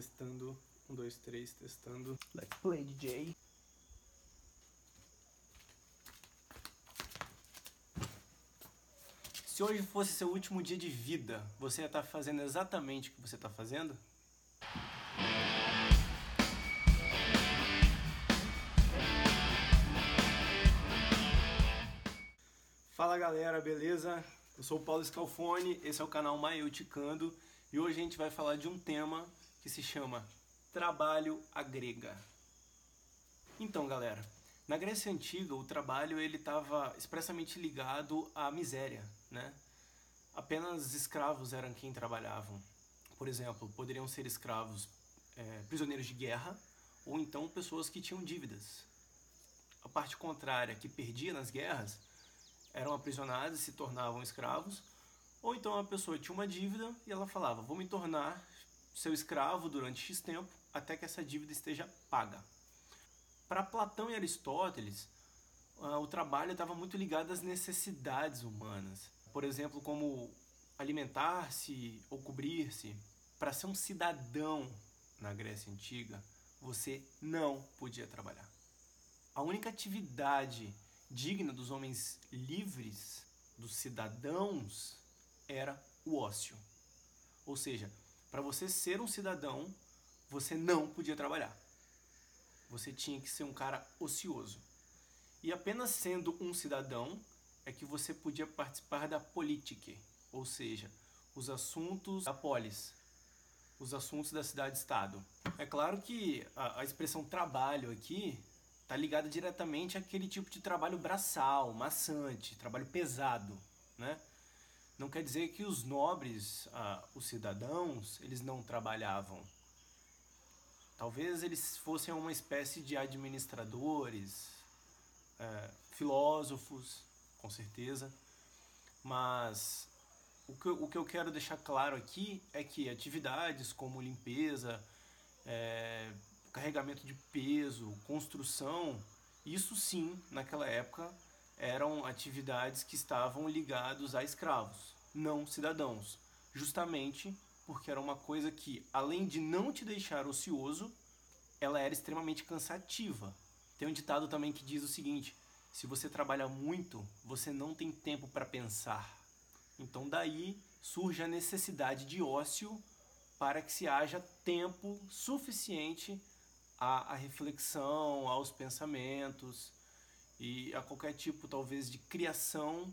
Testando. Um, dois, três, testando. Let's play, DJ. Se hoje fosse seu último dia de vida, você ia estar fazendo exatamente o que você está fazendo? Fala galera, beleza? Eu sou o Paulo Scalfone, esse é o canal Maiuticando e hoje a gente vai falar de um tema que se chama Trabalho Agrega. Então galera, na Grécia Antiga o trabalho ele estava expressamente ligado à miséria, né? Apenas escravos eram quem trabalhavam. Por exemplo, poderiam ser escravos é, prisioneiros de guerra ou então pessoas que tinham dívidas. A parte contrária, que perdia nas guerras, eram aprisionados e se tornavam escravos, ou então a pessoa tinha uma dívida e ela falava: Vou me tornar seu escravo durante X tempo até que essa dívida esteja paga. Para Platão e Aristóteles, ah, o trabalho estava muito ligado às necessidades humanas. Por exemplo, como alimentar-se ou cobrir-se. Para ser um cidadão na Grécia Antiga, você não podia trabalhar. A única atividade digna dos homens livres, dos cidadãos, era o ócio. Ou seja, para você ser um cidadão, você não podia trabalhar. Você tinha que ser um cara ocioso. E apenas sendo um cidadão é que você podia participar da política, ou seja, os assuntos da polis, os assuntos da cidade-estado. É claro que a, a expressão trabalho aqui está ligada diretamente àquele tipo de trabalho braçal, maçante, trabalho pesado, né? Não quer dizer que os nobres, ah, os cidadãos, eles não trabalhavam. Talvez eles fossem uma espécie de administradores, é, filósofos, com certeza, mas o que, o que eu quero deixar claro aqui é que atividades como limpeza, é, carregamento de peso, construção, isso sim, naquela época, eram atividades que estavam ligados a escravos, não cidadãos, justamente porque era uma coisa que, além de não te deixar ocioso, ela era extremamente cansativa. Tem um ditado também que diz o seguinte: se você trabalha muito, você não tem tempo para pensar. Então daí surge a necessidade de ócio para que se haja tempo suficiente à, reflexão, aos pensamentos e a qualquer tipo, talvez, de criação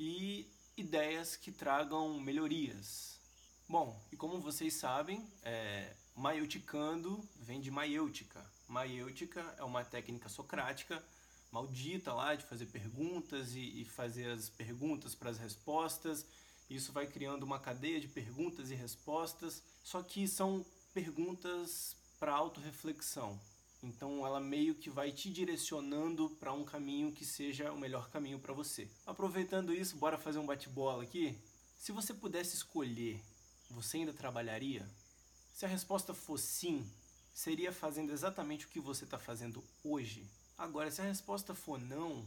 e ideias que tragam melhorias. Bom, e como vocês sabem, é, maieuticando vem de maiêutica. Maiêutica é uma técnica socrática maldita lá de fazer perguntas e, e fazer as perguntas para as respostas. Isso vai criando uma cadeia de perguntas e respostas, só que são perguntas para autorreflexão. Então ela meio que vai te direcionando para um caminho que seja o melhor caminho para você. Aproveitando isso, bora fazer um bate-bola aqui? Se você pudesse escolher, você ainda trabalharia? Se a resposta for sim, seria fazendo exatamente o que você está fazendo hoje? Agora, se a resposta for não,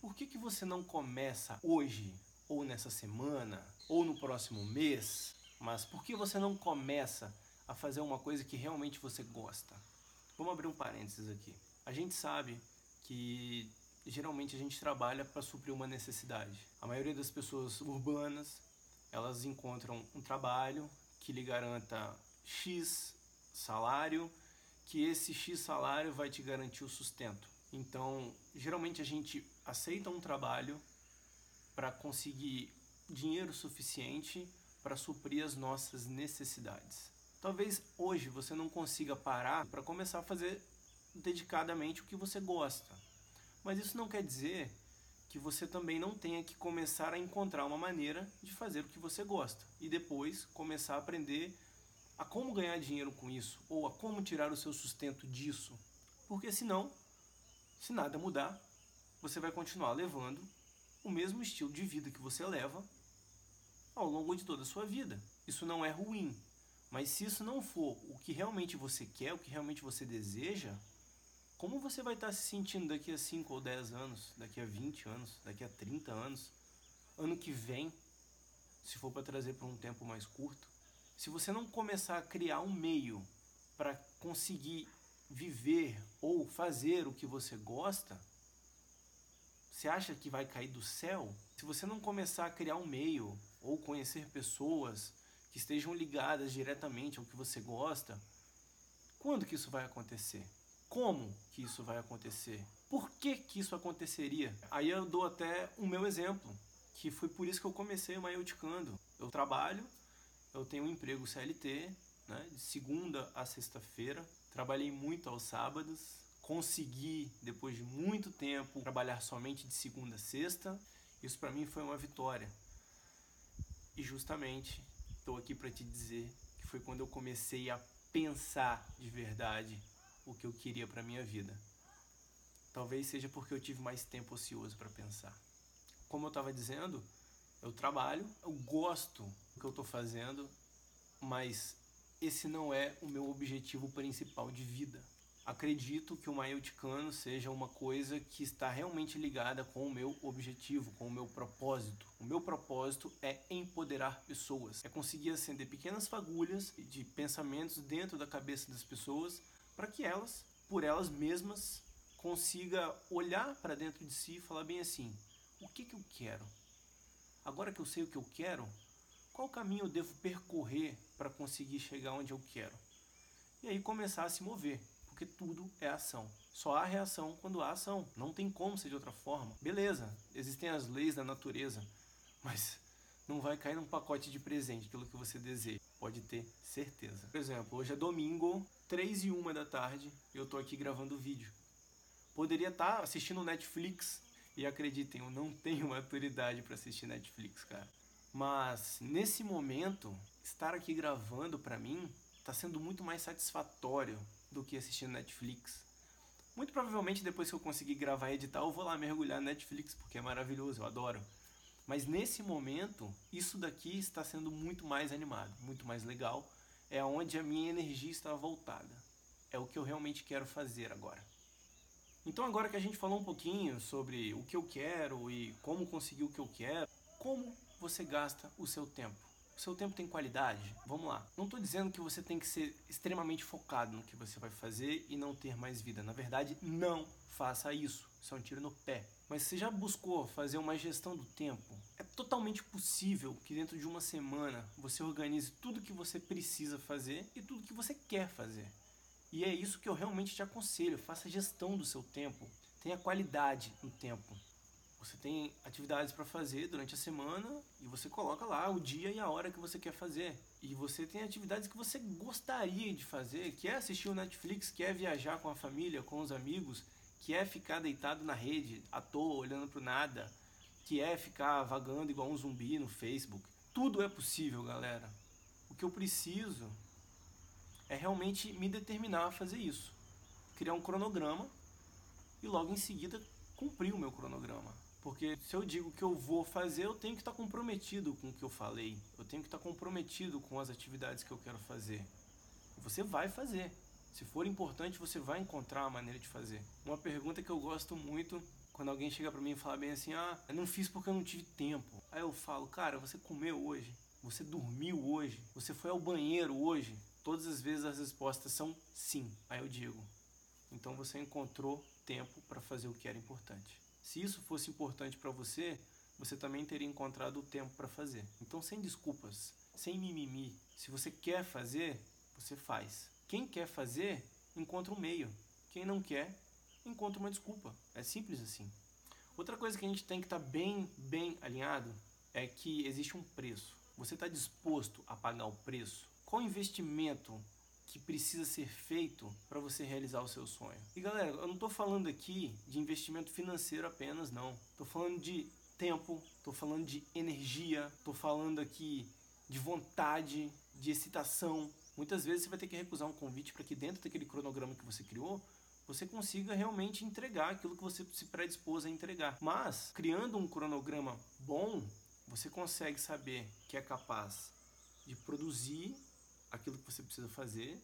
por que, que você não começa hoje, ou nessa semana, ou no próximo mês? Mas por que você não começa a fazer uma coisa que realmente você gosta. Vamos abrir um parênteses aqui. A gente sabe que geralmente a gente trabalha para suprir uma necessidade. A maioria das pessoas urbanas, elas encontram um trabalho que lhe garanta X salário, que esse X salário vai te garantir o sustento. Então, geralmente a gente aceita um trabalho para conseguir dinheiro suficiente para suprir as nossas necessidades. Talvez hoje você não consiga parar para começar a fazer dedicadamente o que você gosta. Mas isso não quer dizer que você também não tenha que começar a encontrar uma maneira de fazer o que você gosta e depois começar a aprender a como ganhar dinheiro com isso ou a como tirar o seu sustento disso. Porque senão, se nada mudar, você vai continuar levando o mesmo estilo de vida que você leva ao longo de toda a sua vida. Isso não é ruim, mas se isso não for o que realmente você quer, o que realmente você deseja, como você vai estar se sentindo daqui a 5 ou 10 anos, daqui a 20 anos, daqui a 30 anos, ano que vem, se for para trazer para um tempo mais curto? se você não começar a criar um meio para conseguir viver ou fazer o que você gosta, você acha que vai cair do céu? Se você não começar a criar um meio ou conhecer pessoas que estejam ligadas diretamente ao que você gosta, quando que isso vai acontecer? Como que isso vai acontecer? Por que que isso aconteceria? Aí eu dou até o meu exemplo, que foi por isso que eu comecei o Maioticando. Eu trabalho, eu tenho um emprego CLT, né, de segunda a sexta-feira. Trabalhei muito aos sábados, consegui, depois de muito tempo, trabalhar somente de segunda a sexta. Isso para mim foi uma vitória. E justamente estou aqui para te dizer que foi quando eu comecei a pensar de verdade o que eu queria para minha vida. Talvez seja porque eu tive mais tempo ocioso para pensar. Como eu estava dizendo, eu trabalho, eu gosto do que eu estou fazendo, mas esse não é o meu objetivo principal de vida. Acredito que o Maioticano seja uma coisa que está realmente ligada com o meu objetivo, com o meu propósito. O meu propósito é empoderar pessoas, é conseguir acender pequenas fagulhas de pensamentos dentro da cabeça das pessoas para que elas, por elas mesmas, consiga olhar para dentro de si e falar bem assim: o que, que eu quero? Agora que eu sei o que eu quero, qual caminho eu devo percorrer para conseguir chegar onde eu quero? E aí começar a se mover, porque tudo é ação. Só há reação quando há ação. Não tem como ser de outra forma. Beleza, existem as leis da natureza, mas não vai cair num pacote de presente aquilo que você deseja. Pode ter certeza. Por exemplo, hoje é domingo, 3 e 1 da tarde, e eu tô aqui gravando o vídeo. Poderia estar tá assistindo Netflix, e acreditem, eu não tenho maturidade para assistir Netflix, cara. Mas nesse momento, estar aqui gravando para mim está sendo muito mais satisfatório do que assistindo Netflix. Muito provavelmente depois que eu conseguir gravar e editar, eu vou lá mergulhar Netflix, porque é maravilhoso, eu adoro. Mas nesse momento, isso daqui está sendo muito mais animado, muito mais legal, é onde a minha energia está voltada. É o que eu realmente quero fazer agora. Então, agora que a gente falou um pouquinho sobre o que eu quero e como conseguir o que eu quero, como você gasta o seu tempo? Seu tempo tem qualidade? Vamos lá. Não estou dizendo que você tem que ser extremamente focado no que você vai fazer e não ter mais vida. Na verdade, não faça isso. Isso é um tiro no pé. Mas você já buscou fazer uma gestão do tempo? É totalmente possível que dentro de uma semana você organize tudo que você precisa fazer e tudo que você quer fazer. E é isso que eu realmente te aconselho. Faça gestão do seu tempo. Tenha qualidade no tempo. Você tem atividades para fazer durante a semana e você coloca lá o dia e a hora que você quer fazer. E você tem atividades que você gostaria de fazer, que é assistir o Netflix, que é viajar com a família, com os amigos, que é ficar deitado na rede à toa, olhando para nada, que é ficar vagando igual um zumbi no Facebook. Tudo é possível, galera. O que eu preciso é realmente me determinar a fazer isso. Criar um cronograma e logo em seguida cumprir o meu cronograma. Porque se eu digo que eu vou fazer, eu tenho que estar comprometido com o que eu falei. Eu tenho que estar comprometido com as atividades que eu quero fazer. Você vai fazer. Se for importante, você vai encontrar a maneira de fazer. Uma pergunta que eu gosto muito quando alguém chega para mim e fala bem assim: "Ah, eu não fiz porque eu não tive tempo". Aí eu falo: "Cara, você comeu hoje? Você dormiu hoje? Você foi ao banheiro hoje?" Todas as vezes as respostas são sim. Aí eu digo: "Então você encontrou tempo para fazer o que era importante". Se isso fosse importante para você, você também teria encontrado o tempo para fazer. Então, sem desculpas, sem mimimi. Se você quer fazer, você faz. Quem quer fazer, encontra um meio. Quem não quer, encontra uma desculpa. É simples assim. Outra coisa que a gente tem que estar tá bem, bem alinhado é que existe um preço. Você está disposto a pagar o preço? Qual investimento que precisa ser feito para você realizar o seu sonho. E galera, eu não estou falando aqui de investimento financeiro apenas, não. Estou falando de tempo, estou falando de energia, estou falando aqui de vontade, de excitação. Muitas vezes você vai ter que recusar um convite para que dentro daquele cronograma que você criou, você consiga realmente entregar aquilo que você se predispôs a entregar. Mas, criando um cronograma bom, você consegue saber que é capaz de produzir aquilo que você precisa fazer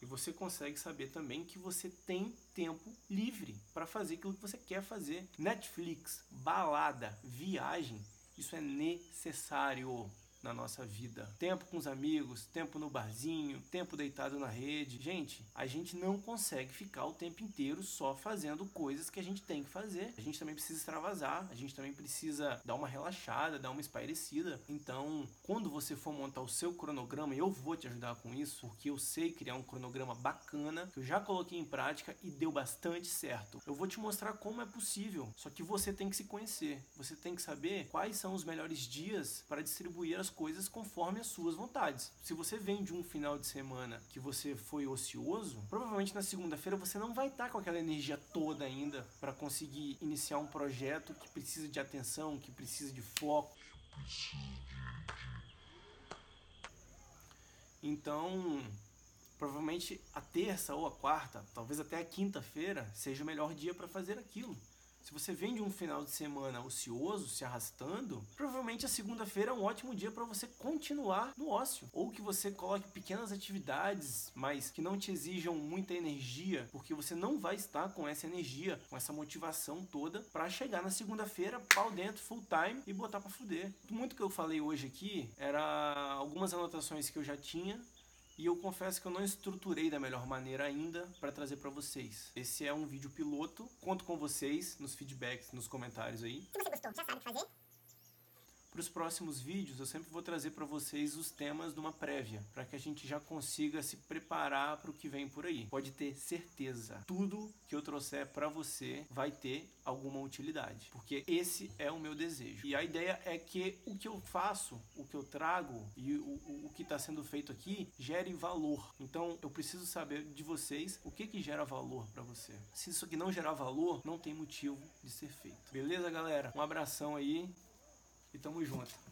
e você consegue saber também que você tem tempo livre para fazer aquilo que você quer fazer. Netflix, balada, viagem, isso é necessário na nossa vida. Tempo com os amigos, tempo no barzinho, tempo deitado na rede. Gente, a gente não consegue ficar o tempo inteiro só fazendo coisas que a gente tem que fazer. A gente também precisa extravasar, a gente também precisa dar uma relaxada, dar uma espairecida. Então, quando você for montar o seu cronograma, eu vou te ajudar com isso, porque eu sei criar um cronograma bacana, que eu já coloquei em prática e deu bastante certo. Eu vou te mostrar como é possível, só que você tem que se conhecer. Você tem que saber quais são os melhores dias para distribuir as coisas conforme as suas vontades. Se você vem de um final de semana que você foi ocioso, provavelmente na segunda-feira você não vai estar com aquela energia toda ainda para conseguir iniciar um projeto que precisa de atenção, que precisa de foco. Então, provavelmente a terça ou a quarta, talvez até a quinta-feira, seja o melhor dia para fazer aquilo. Se você vem de um final de semana ocioso, se arrastando, provavelmente a segunda-feira é um ótimo dia para você continuar no ócio. Ou que você coloque pequenas atividades, mas que não te exijam muita energia, porque você não vai estar com essa energia, com essa motivação toda para chegar na segunda-feira, pau dentro, full time e botar para fuder. Muito que eu falei hoje aqui era algumas anotações que eu já tinha e eu confesso que eu não estruturei da melhor maneira ainda para trazer para vocês. Esse é um vídeo piloto, conto com vocês nos feedbacks, nos comentários aí. Se você gostou, já sabe o que fazer? Para os próximos vídeos, eu sempre vou trazer para vocês os temas de uma prévia, para que a gente já consiga se preparar para o que vem por aí. Pode ter certeza, tudo que eu trouxer para você vai ter alguma utilidade, porque esse é o meu desejo. E a ideia é que o que eu faço, o que eu trago e o, o, o que está sendo feito aqui gere valor. Então eu preciso saber de vocês o que, que gera valor para você. Se isso aqui não gerar valor, não tem motivo de ser feito. Beleza, galera? Um abração aí e tamo junto.